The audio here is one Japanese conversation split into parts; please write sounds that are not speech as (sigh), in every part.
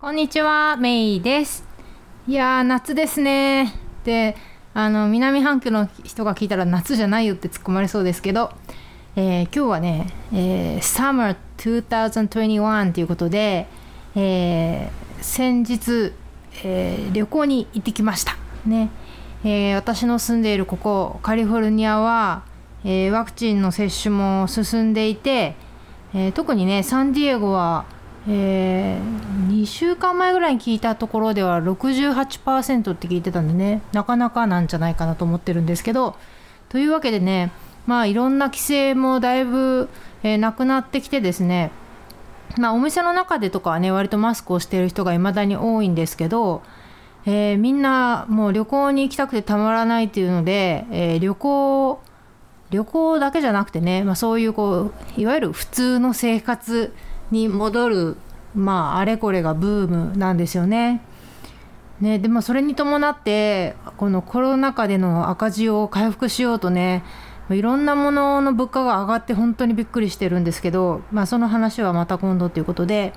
こんにちは、メイです。いやー、夏ですね。で、あの、南半球の人が聞いたら夏じゃないよって突っ込まれそうですけど、えー、今日はね、えー、Summer 2021ということで、えー、先日、えー、旅行に行ってきました。ね。えー、私の住んでいるここ、カリフォルニアは、えー、ワクチンの接種も進んでいて、えー、特にね、サンディエゴは、えー、2週間前ぐらいに聞いたところでは68%って聞いてたんでねなかなかなんじゃないかなと思ってるんですけどというわけでねまあいろんな規制もだいぶ、えー、なくなってきてですねまあお店の中でとかはね割とマスクをしている人がいまだに多いんですけど、えー、みんなもう旅行に行きたくてたまらないっていうので、え、旅行旅行だけじゃなくてね、まあ、そういうこういわゆる普通の生活に戻るまああれこれがブームなんですよね。ねでもそれに伴ってこのコロナ禍での赤字を回復しようとねいろんなものの物価が上がって本当にびっくりしてるんですけど、まあ、その話はまた今度ということで、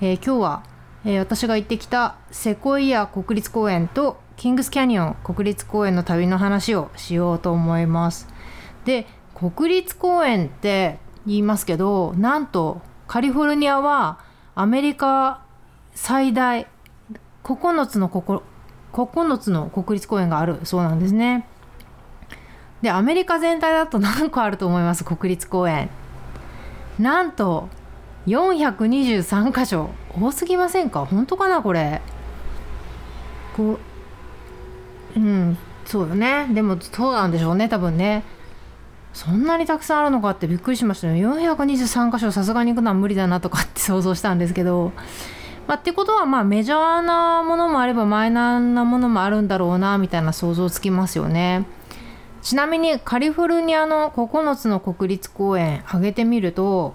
えー、今日は、えー、私が行ってきたセコイア国立公園とキングスキャニオン国立公園の旅の話をしようと思います。で国立公園って言いますけどなんとカリフォルニアはアメリカ最大9つのここ9つの国立公園があるそうなんですね。でアメリカ全体だと何個あると思います？国立公園。なんと423箇所多すぎませんか？本当かなこれ？こううんそうよねでもそうなんでしょうね多分ね。そんなにたくさんあるのかってびっくりしましたね。423箇所さすがに行くのは無理だなとかって想像したんですけど、まあ、ってことはまあメジャーなものもあればマイナーなものもあるんだろうなみたいな想像つきますよね。ちなみにカリフォルニアの9つの国立公園挙げてみると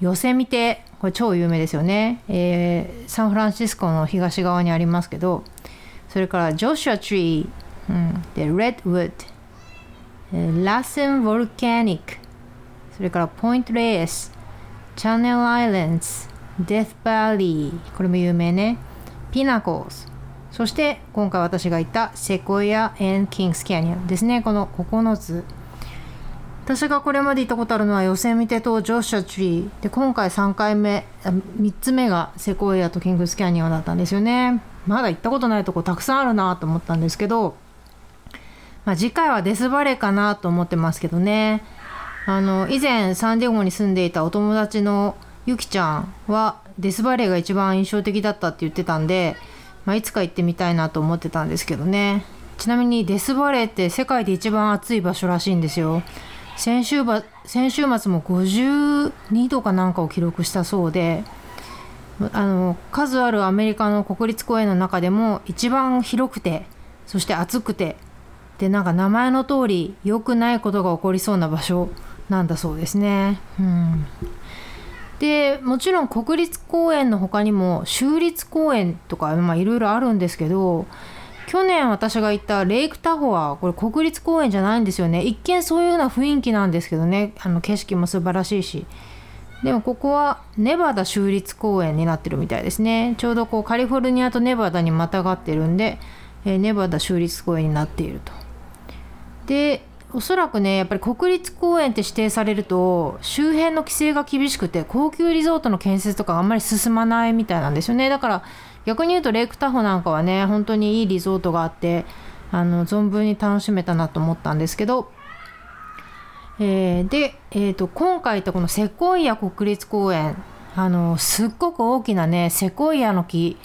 ヨセミテこれ超有名ですよね、えー、サンフランシスコの東側にありますけどそれからジョシュア・ツリー、うん、でレッドウッドラッセン・ボルカニックそれからポイント・レースチャンネル・アイランズデス・バリーこれも有名ね。ピナクルズそして今回私が行ったセコイア・エン・キングス・キャニオンですね。この9つ。私がこれまで行ったことあるのはヨセミテとジョッシュア・ツリー。で今回3回目3つ目がセコイアとキングスキャニオンだったんですよね。まだ行ったことないとこたくさんあるなと思ったんですけどまあ、次回はデスバレーかなと思ってますけどね。あの以前サンディエゴに住んでいたお友達のゆきちゃんはデスバレーが一番印象的だったって言ってたんで、まあ、いつか行ってみたいなと思ってたんですけどね。ちなみにデスバレーって世界で一番暑い場所らしいんですよ。先週ば先週末も52度かなんかを記録したそうであの数あるアメリカの国立公園の中でも一番広くてそして暑くてでなんか名前の通り良くないことが起こりそうな場所なんだそうですね。うん、でもちろん国立公園の他にも州立公園とかいろいろあるんですけど去年私が行ったレイクタホはこれ国立公園じゃないんですよね。一見そういうような雰囲気なんですけどね。あの景色も素晴らしいし。でもここはネバダ州立公園になってるみたいですね。ちょうどこうカリフォルニアとネバダにまたがってるんで、えー、ネバダ州立公園になっていると。でおそらくねやっぱり国立公園って指定されると周辺の規制が厳しくて高級リゾートの建設とかあんまり進まないみたいなんですよね。だから逆に言うとレイクタホなんかはね本当にいいリゾートがあってあの存分に楽しめたなと思ったんですけど、えー、で、えーと、今回ってこのセコイア国立公園あのすっごく大きなねセコイアの木、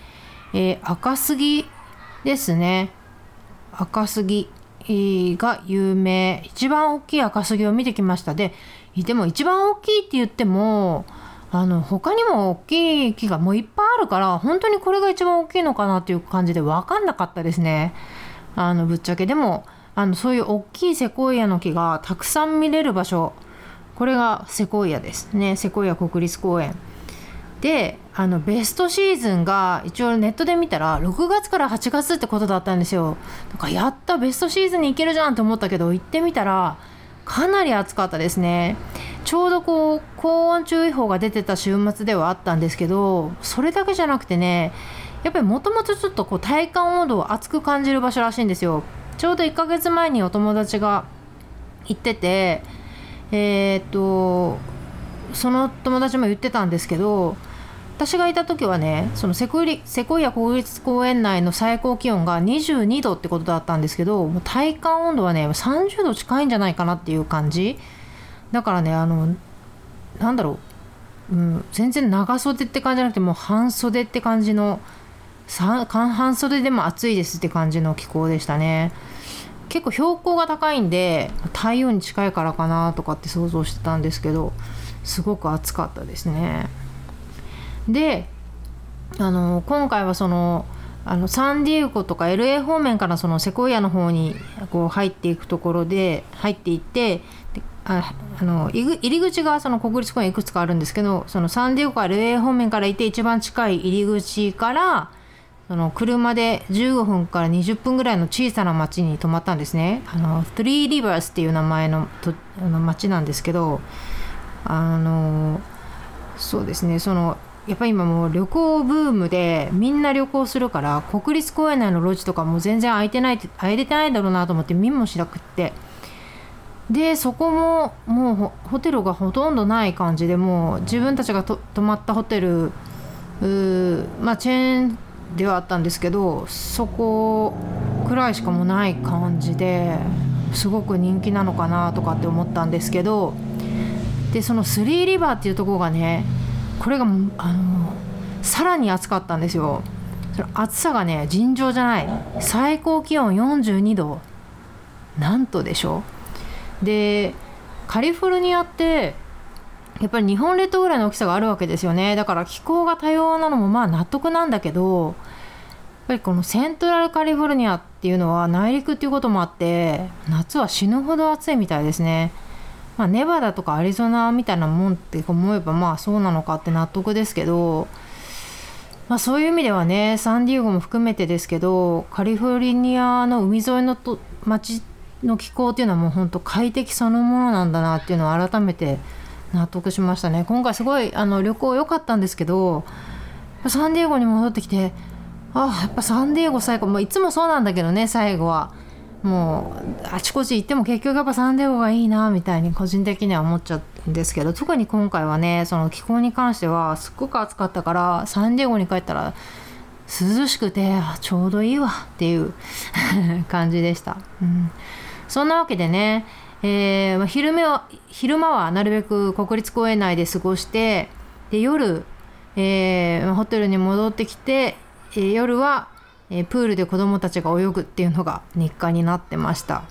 えー、赤杉ですね。赤杉。が有名。一番大きい赤杉を見てきました。ででも一番大きいって言ってもあの他にも大きい木がもういっぱいあるから本当にこれが一番大きいのかなっていう感じで分かんなかったですね。あのぶっちゃけ。でもあのそういう大きいセコイアの木がたくさん見れる場所。これがセコイアですね。セコイア国立公園。であのベストシーズンが一応ネットで見たら6月から8月ってことだったんですよ。だかやったベストシーズンに行けるじゃんと思ったけど行ってみたらかなり暑かったですね。ちょうどこう高温注意報が出てた週末ではあったんですけどそれだけじゃなくてねやっぱりもともとちょっとこう体感温度を熱く感じる場所らしいんですよ。ちょうど1ヶ月前にお友達が行っててえー、っとその友達も言ってたんですけど私がいた時はねそのセコイセコイア国立公園内の最高気温が22度ってことだったんですけど体感温度はね30度近いんじゃないかなっていう感じ。だからねあのなんだろう、うん、全然長袖って感じじゃなくてもう半袖って感じの半袖でも暑いですって感じの気候でしたね。結構標高が高いんで太陽に近いからかなとかって想像してたんですけどすごく暑かったですね。であの今回はそのあのサンディエゴとか LA 方面からそのセコイアの方にこう入っていくところで入っていってああの入り口がその国立公園いくつかあるんですけどそのサンディエゴから LA 方面から行って一番近い入り口からその車で15分から20分ぐらいの小さな町に泊まったんですね。あの Three Rivers っていう名前のとあの町なんですけどあのそうですね。そのやっぱり今もう旅行ブームでみんな旅行するから国立公園内の路地とかも全然空いてない空いてないだろうなと思って見もしなくって。でそこももうホテルがほとんどない感じでもう自分たちが泊まったホテルまあチェーンではあったんですけどそこくらいしかもない感じですごく人気なのかなとかって思ったんですけどでそのスリーリバーっていうところがねこれがあのさらに暑かったんですよ。それ暑さがね尋常じゃない。最高気温42度。なんとでしょでカリフォルニアってやっぱり日本列島ぐらいの大きさがあるわけですよね。だから気候が多様なのもまあ納得なんだけどやっぱりこのセントラルカリフォルニアっていうのは内陸っていうこともあって夏は死ぬほど暑いみたいですね。まあ、ネバダとかアリゾナみたいなもんって思えばまあそうなのかって納得ですけど、まあ、そういう意味ではねサンディエゴも含めてですけどカリフォルニアの海沿いのと街の気候っていうのはもう本当快適そのものなんだなっていうのを改めて納得しましたね今回すごいあの旅行良かったんですけどサンディエゴに戻ってきてああやっぱサンディエゴ最高もういつもそうなんだけどね最後は。もうあちこち行っても結局やっぱサンディエゴがいいなみたいに個人的には思っちゃうんですけど特に今回はねその気候に関してはすっごく暑かったからサンディエゴに帰ったら涼しくてちょうどいいわっていう感じでした、うん、そんなわけでね、えー、昼間は昼間はなるべく国立公園内で過ごしてで夜、えー、ホテルに戻ってきて、えー、夜はえー、プールで子どもたちが泳ぐっていうのが日課になってました。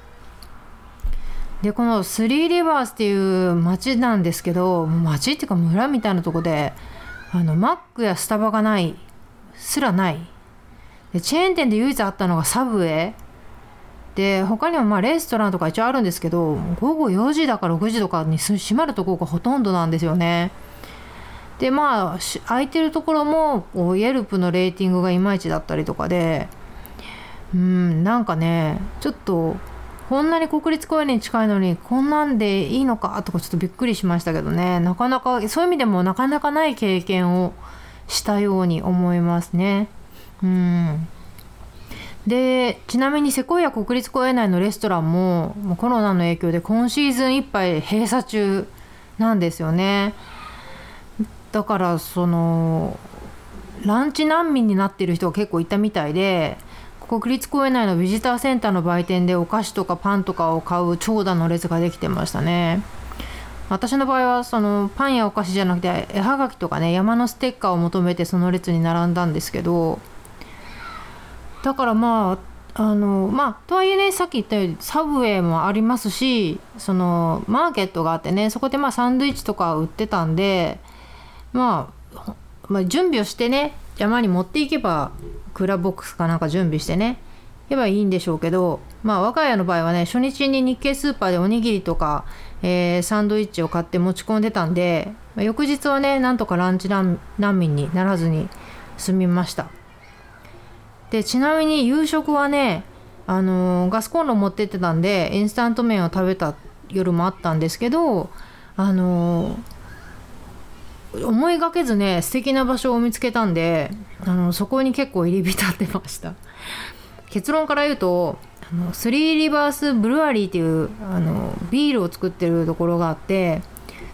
でこのスリーリバースっていう町なんですけど町っていうか村みたいなとこであのマックやスタバがないすらない。でチェーン店で唯一あったのがサブウェイ。で他にもまあレストランとか一応あるんですけど午後4時だか6時とかに閉まるところがほとんどなんですよね。でまあ空いてるところもイエルプのレーティングがいまいちだったりとかでうんなんかねちょっとこんなに国立公園に近いのにこんなんでいいのかとかちょっとびっくりしましたけどねなかなかそういう意味でもなかなかない経験をしたように思いますね。うんでちなみにセコイア国立公園内のレストランもコロナの影響で今シーズンいっぱい閉鎖中なんですよね。だからそのランチ難民になってる人が結構いたみたいで国立公園内のビジターセンターの売店でお菓子とかパンとかを買う長蛇の列ができてましたね。私の場合はそのパンやお菓子じゃなくて絵はがきとかね山のステッカーを求めてその列に並んだんですけどだからまああのまあとはいえねさっき言ったようにサブウェイもありますしそのマーケットがあってねそこでまあサンドイッチとか売ってたんでまあ、まあ、準備をしてね山に持っていけばクーラーボックスかなんか準備してね言えばいいんでしょうけどまあ我が家の場合はね初日に日系スーパーでおにぎりとか、えー、サンドイッチを買って持ち込んでたんで、まあ、翌日はねなんとかランチ難民にならずに済みました。でちなみに夕食はねあのー、ガスコンロ持ってってたんでインスタント麺を食べた夜もあったんですけどあのー思いがけずね素敵な場所を見つけたんであのそこに結構入り浸ってました。結論から言うとあのスリーリバースブルワリーっていうあのビールを作ってるところがあって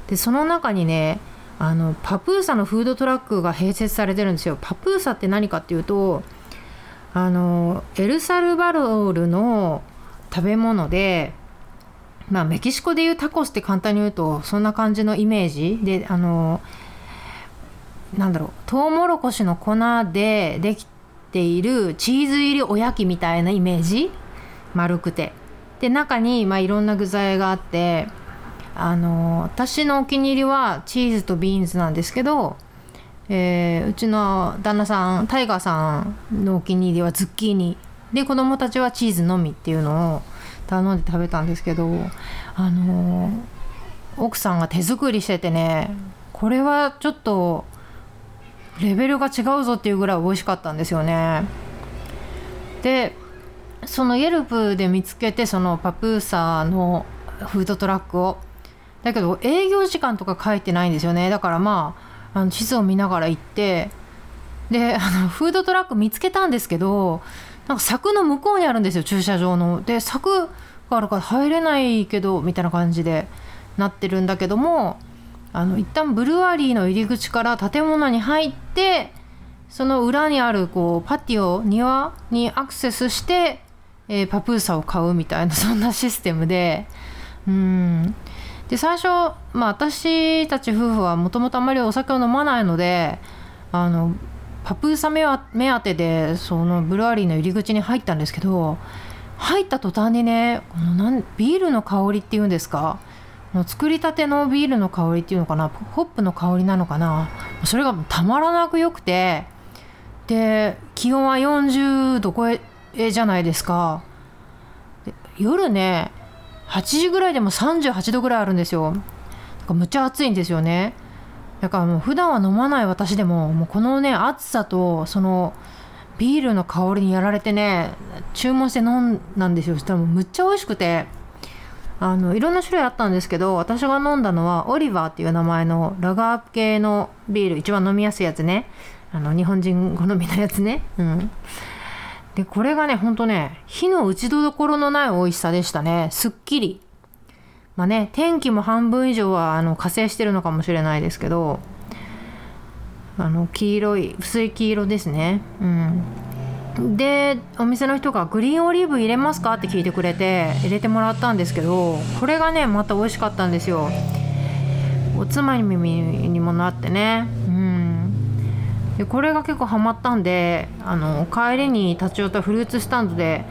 でその中にねあのパプーサのフードトラックが併設されてるんですよ。パプーサって何かっていうとあのエルサルバドルの食べ物でまあメキシコでいうタコスって簡単に言うとそんな感じのイメージ。であのなんだろうトウモロコシの粉でできているチーズ入りおやきみたいなイメージ？丸くて。で中にまあいろんな具材があってあの私のお気に入りはチーズとビーンズなんですけど、えー、うちの旦那さんタイガーさんのお気に入りはズッキーニ。で子供たちはチーズのみっていうのを頼んで食べたんですけどあの奥さんが手作りしててねこれはちょっとレベルが違うぞっていうぐらい美味しかったんですよね。でそのイェルプで見つけてそのパプーサーのフードトラックを。だけど営業時間とか書いてないんですよね。だからまああの地図を見ながら行って。であのフードトラック見つけたんですけどなんか柵の向こうにあるんですよ駐車場の。で柵があるから入れないけどみたいな感じでなってるんだけどもあの一旦ブルワリーの入り口から建物に入ってその裏にあるこうパティオ庭にアクセスして、えー、パプーサを買うみたいな (laughs) そんなシステムで。うん。で最初、まあ、私たち夫婦はもともとあまりお酒を飲まないのであのパプーサ目目当てでそのブルワリーの入り口に入ったんですけど入った途端にねこのなんビールの香りっていうんですか作りたてのビールの香りっていうのかな？ホップの香りなのかな？それがたまらなく良くて。で気温は40度超えじゃないですか。夜ね8時ぐらいでも38度ぐらいあるんですよ。むっちゃ暑いんですよね。だからもう普段は飲まない私でももうこのね暑さとそのビールの香りにやられてね注文して飲んだんですよ。したらむっちゃ美味しくて。あのいろんな種類あったんですけど私が飲んだのはオリバーっていう名前のラガー系のビール一番飲みやすいやつね。あの日本人好みのやつね。うん。でこれがねほんとね火の打ちどころのない美味しさでしたね。すっきり。まあね天気も半分以上はあの火星してるのかもしれないですけどあの黄色い薄い黄色ですね。うん。でお店の人が「グリーンオリーブ入れますか?」って聞いてくれて入れてもらったんですけどこれがねまた美味しかったんですよ。おつまみにもなってね。うん。でこれが結構ハマったんであの帰りに立ち寄ったフルーツスタンドで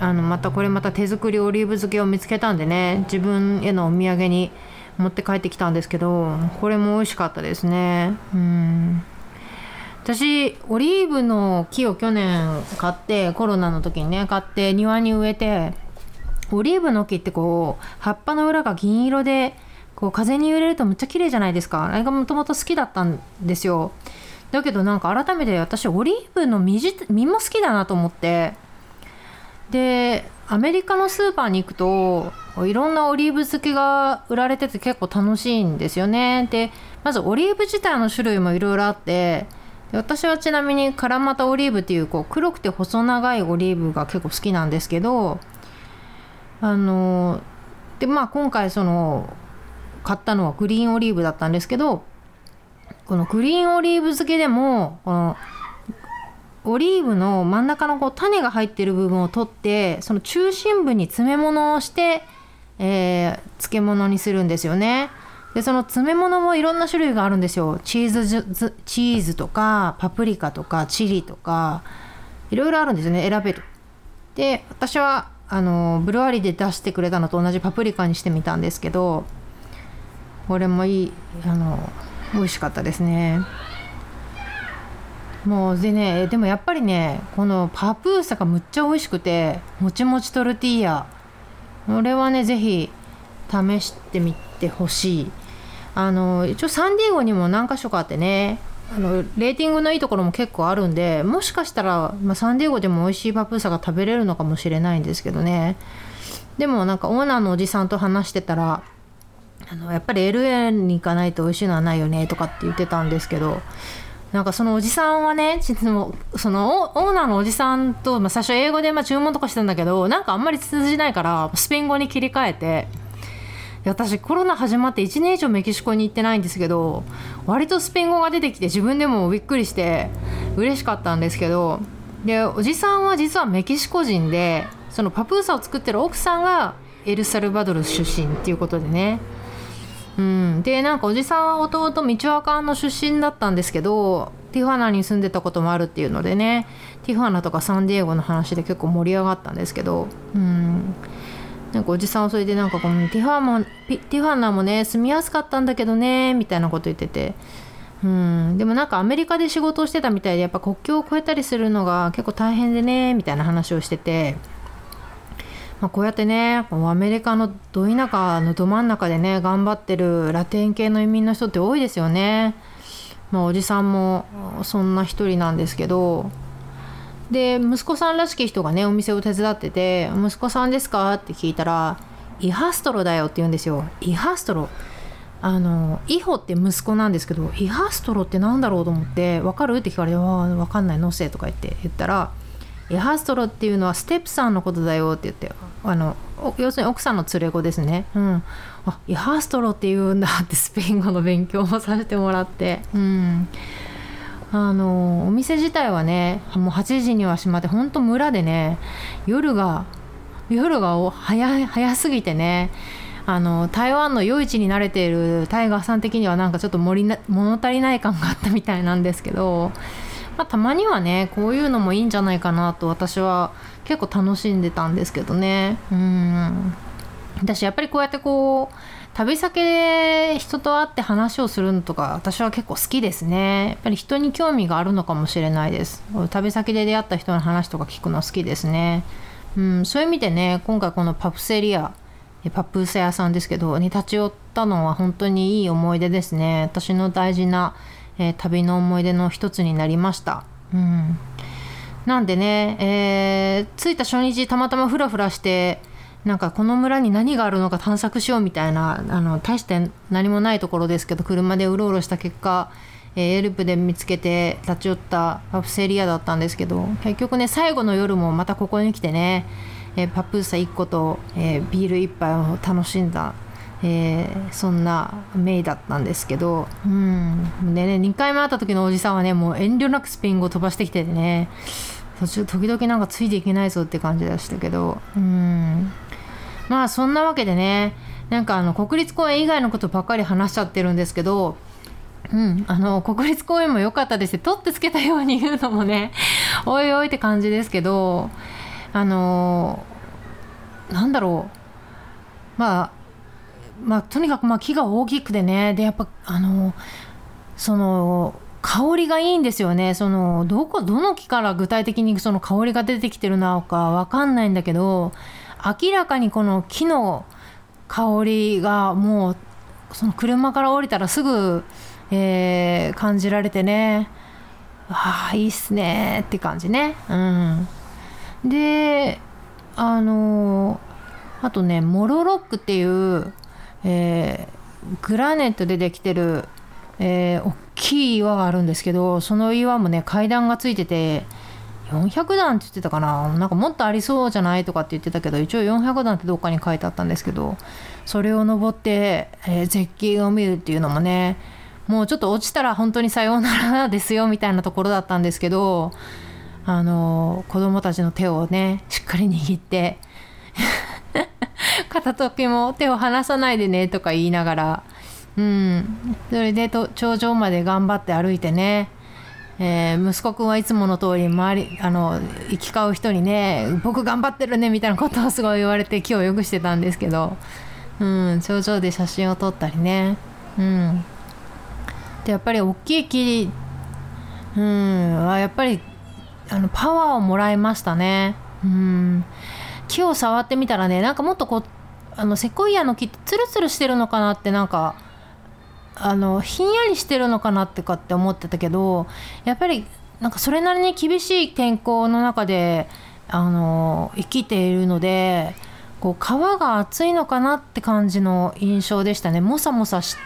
あのまたこれまた手作りオリーブ漬けを見つけたんでね自分へのお土産に持って帰ってきたんですけどこれも美味しかったですね。うん。私オリーブの木を去年買ってコロナの時にね買って庭に植えてオリーブの木ってこう葉っぱの裏が銀色でこう風に揺れるとむっちゃ綺麗じゃないですか。あれがもともと好きだったんですよ。だけどなんか改めて私オリーブの実実も好きだなと思って。でアメリカのスーパーに行くといろんなオリーブ漬けが売られてて結構楽しいんですよね。でまずオリーブ自体の種類もいろいろあって私はちなみにカラマタオリーブっていうこう黒くて細長いオリーブが結構好きなんですけどあのでまあ今回その買ったのはグリーンオリーブだったんですけどこのグリーンオリーブ漬けでもこのオリーブの真ん中のこう種が入ってる部分を取ってその中心部に詰め物をして、えー、漬物にするんですよね。でその詰め物もいろんな種類があるんですよ。チーズチーズとかパプリカとかチリとかいろいろあるんですよね。選べる。で私はあのブルワリーで出してくれたのと同じパプリカにしてみたんですけどこれもいいあの美味しかったですね。もうでねでもやっぱりねこのパプーサがむっちゃ美味しくてもちもちトルティーヤ。これはね是非試してみてほしい。あの一応サンディエゴにも何か所かあってねあのレーティングのいいところも結構あるんでもしかしたら、まあ、サンディエゴでも美味しいパプーサが食べれるのかもしれないんですけどね。でもなんかオーナーのおじさんと話してたらあのやっぱり LA に行かないと美味しいのはないよねとかって言ってたんですけどなんかそのおじさんはねそのそのオーナーのおじさんと、まあ、最初英語でま注文とかしてたんだけどなんかあんまり通じないからスペイン語に切り替えて私コロナ始まって1年以上メキシコに行ってないんですけど割とスペイン語が出てきて自分でもびっくりして嬉しかったんですけどでおじさんは実はメキシコ人でそのパプーサを作ってる奥さんがエルサルバドル出身っていうことでね。うん、でなんかおじさんは弟道若の出身だったんですけどティファナに住んでたこともあるっていうのでね。ティファナとかサンディエゴの話で結構盛り上がったんですけど。うん。なんかおじさんはそれでなんかこのティファもティファナもね住みやすかったんだけどねみたいなこと言っててうんでもなんかアメリカで仕事をしてたみたいでやっぱ国境を越えたりするのが結構大変でねみたいな話をしてて。まあ、こうやってねアメリカのど田舎のど真ん中でね頑張ってるラテン系の移民の人って多いですよね。まあ、おじさんもそんな一人なんですけどで息子さんらしき人がねお店を手伝ってて「息子さんですか?」って聞いたら「イハストロだよ」って言うんですよ。イハストロあのイホって息子なんですけどイハストロって何だろうと思って「分かる?」って聞かれて「分かんないのせ」とか言って言ったら「エハストロっていうのはステップさんのことだよって言ってあの要するに奥さんの連れ子ですね。うん、あエハストロっていうんだってスペイン語の勉強もさせてもらって。うんあのお店自体はねもう8時には閉まってほんと村でね夜が夜が早早すぎてねあの台湾の夜市に慣れているタイガーさん的にはなんかちょっと物足りない感があったみたいなんですけどまあ、たまにはねこういうのもいいんじゃないかなと私は結構楽しんでたんですけどね。うん。私やっぱりこうやってこう旅先で人と会って話をするのとか私は結構好きですね。やっぱり人に興味があるのかもしれないです。旅先で出会った人の話とか聞くの好きですね。うんそういう意味でね今回このパプセリアパプーセ屋さんですけどに立ち寄ったのは本当にいい思い出ですね。私の大事なえー、旅の思い出の一つになりました。うん。なんでね、えー、着いた初日たまたまフラフラしてなんかこの村に何があるのか探索しようみたいなあの大して何もないところですけど車でうろうろした結果、えー、エルプで見つけて立ち寄ったパプセリアだったんですけど結局ね最後の夜もまたここに来てね、えー、パプーサ1個と、えー、ビール1杯を楽しんだえー、そんなメイだったんですけど、うん、でね2回目会った時のおじさんはねもう遠慮なくスペイン語飛ばしてきててね途中時々なんかついていけないぞって感じでしたけど、うん、まあそんなわけでねなんかあの国立公園以外のことばっかり話しちゃってるんですけどうん、あの国立公園も良かったです取ってつけたように言うのもね (laughs) おいおいって感じですけどあのなんだろう。まあまあ、とにかくまあ木が大きくてねでやっぱあのその香りがいいんですよね。そのどこどの木から具体的にその香りが出てきてるのか分かんないんだけど明らかにこの木の香りがもうその車から降りたらすぐ、えー、感じられてね。ああいいっすね。って感じね。うん。であのあとねモロロックっていうえー、グラネットでできてる、えー、大きい岩があるんですけどその岩もね階段がついてて400段って言ってたかな？なんかもっとありそうじゃないとかって言ってたけど一応400段ってどっかに書いてあったんですけどそれを登って、えー、絶景を見るっていうのもねもうちょっと落ちたら本当にさようならですよみたいなところだったんですけどあの子供たちの手をねしっかり握って (laughs) 片時も手を離さないでねとか言いながら、うん、それでと頂上まで頑張って歩いてね、えー、息子くんはいつもの通り周りあの行き交う人にね僕頑張ってるねみたいなことをすごい言われて気をよくしてたんですけど、うん、頂上で写真を撮ったりね、うん、でやっぱり大きい木、うん、はやっぱりあのパワーをもらいましたね。うん。木を触ってみたらねなんかもっとこうあのセコイアの木ってツルツルしてるのかなってなんかあのひんやりしてるのかなってかって思ってたけどやっぱりなんかそれなりに厳しい天候の中であの生きているのでこう皮が厚いのかなって感じの印象でしたね。もさもさし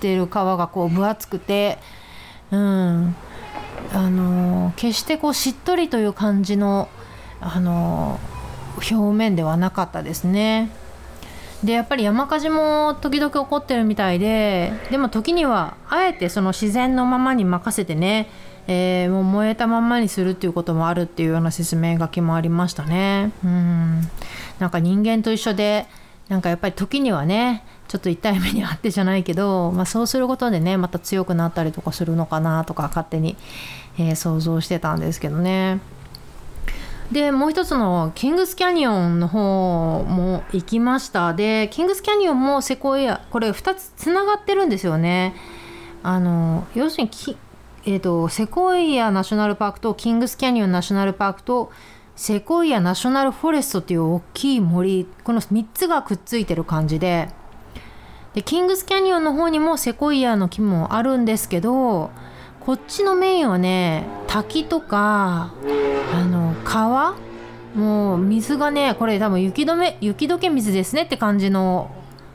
てる皮がこう分厚くて。うん。あの決してこうしっとりという感じのあの表面ではなかったですね。でやっぱり山火事も時々起こってるみたいででも時にはあえてその自然のままに任せてね、えー、もう燃えたままにするっていうこともあるっていうような説明書きもありましたねうんなんか人間と一緒でなんかやっぱり時にはねちょっと痛い目にあってじゃないけど、まあ、そうすることでねまた強くなったりとかするのかなとか勝手に、えー、想像してたんですけどね。でもう一つのキングスキャニオンの方も行きました。でキングスキャニオンもセコイアこれ2つつながってるんですよね。あの要するにえーと、セコイアナショナルパークとキングスキャニオンナショナルパークとセコイアナショナルフォレストっていう大きい森この3つがくっついてる感じで。でキングスキャニオンの方にもセコイアの木もあるんですけどこっちのメインはね滝とかあの川？もう水がねこれ多分雪止め雪解け水ですねって感じの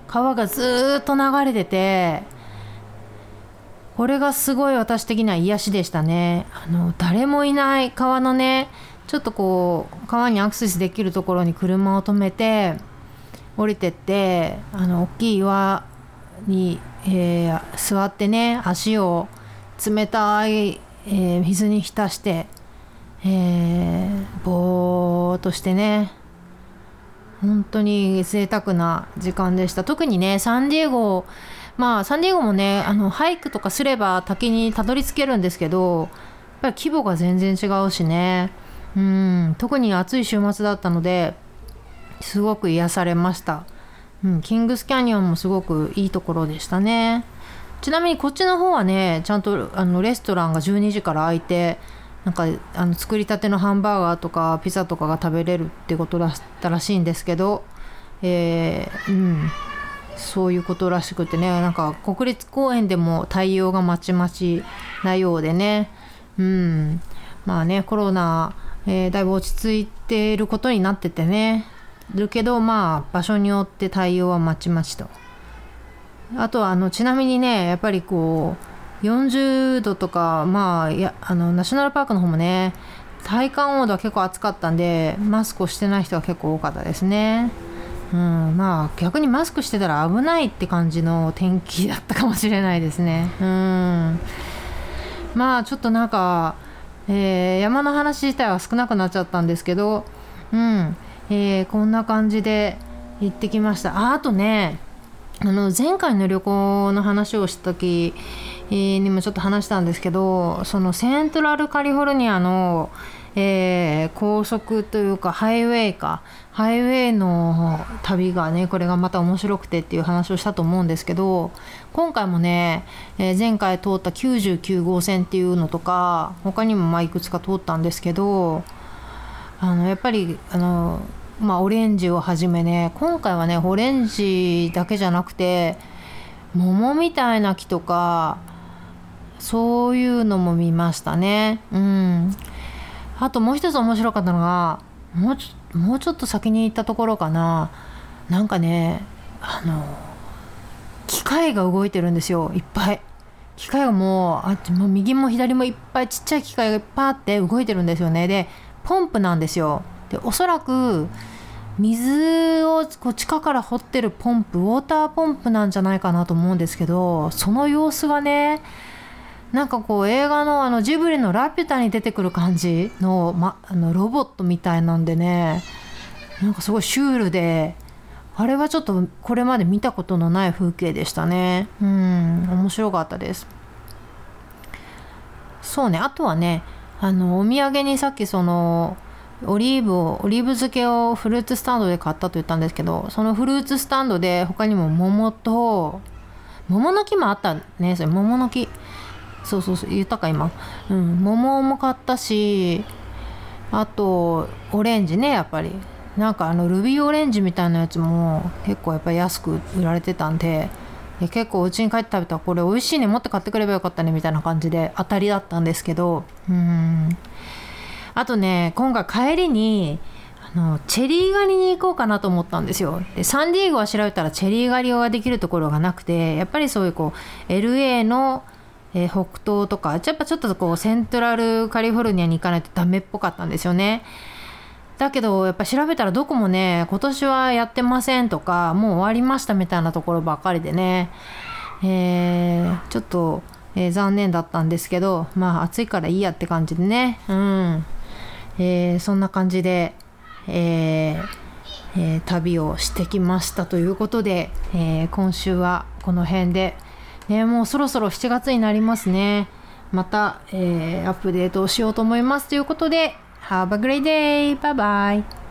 川がずっと流れててこれがすごい私的には癒しでしたね。あの誰もいない川のねちょっとこう川にアクセスできるところに車を止めて降りてってあの大きい岩に、えー、座ってね足を冷たい、えー、水に浸して、えー、ぼーっとしてね。本当に贅沢な時間でした。特にねサンディエゴまあサンディエゴもねあのハイクとかすれば滝にたどり着けるんですけどやっぱり規模が全然違うしね。うん特に暑い週末だったのですごく癒されました、うん、キングスキャニオンもすごくいいところでしたね。ちなみにこっちの方はねちゃんとあのレストランが12時から開いてなんかあの作りたてのハンバーガーとかピザとかが食べれるってことだったらしいんですけど、えー、うん。そういうことらしくてねなんか国立公園でも対応がまちまちなようでねうん。まあねコロナ、えー、だいぶ落ち着いていることになっててね。るけどまあ場所によって対応はまちまちと。あとはあのちなみにねやっぱりこう40度とかまあやあのナショナルパークの方もね体感温度は結構暑かったんでマスクをしてない人が結構多かったですね。うん、まあ逆にマスクしてたら危ないって感じの天気だったかもしれないですね。うんまあちょっとなんか、えー、山の話自体は少なくなっちゃったんですけど、うんえー、こんな感じで行ってきました。ああとねあの前回の旅行の話をした時にもちょっと話したんですけどそのセントラルカリフォルニアの、えー、高速というかハイウェイか。ハイウェイの旅がねこれがまた面白くてっていう話をしたと思うんですけど今回もね、えー、前回通った99号線っていうのとか他にもまいくつか通ったんですけどあのやっぱりあのまあ、オレンジをはじめね今回はねオレンジだけじゃなくて桃みたいな木とかそういうのも見ましたね。うん。あともう一つ面白かったのがもうちょもうちょっと先に行ったところかな。なんかねあの機械が動いてるんですよいっぱい。機械がもうあも右も左もいっぱいちっちゃい機械がいっぱいあって動いてるんですよね。でポンプなんですよ。でおそらく水をこう地下から掘ってるポンプウォーターポンプなんじゃないかなと思うんですけどその様子がねなんかこう映画のあのジブリの「ラピュタ」に出てくる感じの,、ま、あのロボットみたいなんでねなんかすごいシュールであれはちょっとこれまで見たことのない風景でしたね。うん面白かったです。そうねあとはねあのお土産にさっきそのオリーブをオリーブ漬けをフルーツスタンドで買ったと言ったんですけどそのフルーツスタンドで他にも桃と桃の木もあったねそれ桃の木。そうそうそう言ったか今。うん桃も買ったしあとオレンジねやっぱり。なんかあのルビーオレンジみたいなやつも結構やっぱり安く売られてたんで結構うちに帰って食べたらこれ美味しいねもっと買ってくればよかったねみたいな感じで当たりだったんですけどうん。あとね今回帰りにあのチェリー狩りに行こうかなと思ったんですよ。でサンディエゴは調べたらチェリー狩りができるところがなくてやっぱりそういうこう LA の、えー、北東とかやっぱちょっとこうセントラルカリフォルニアに行かないとダメっぽかったんですよね。だけどやっぱ調べたらどこもね今年はやってませんとかもう終わりましたみたいなところばっかりでね、えー、ちょっと、えー、残念だったんですけどまあ暑いからいいやって感じでね。うん、えー、そんな感じでえーえー、旅をしてきましたということで、えー、今週はこの辺で、ね、もうそろそろ7月になりますねまた、えー、アップデートをしようと思いますということで Have a great day! Bye bye!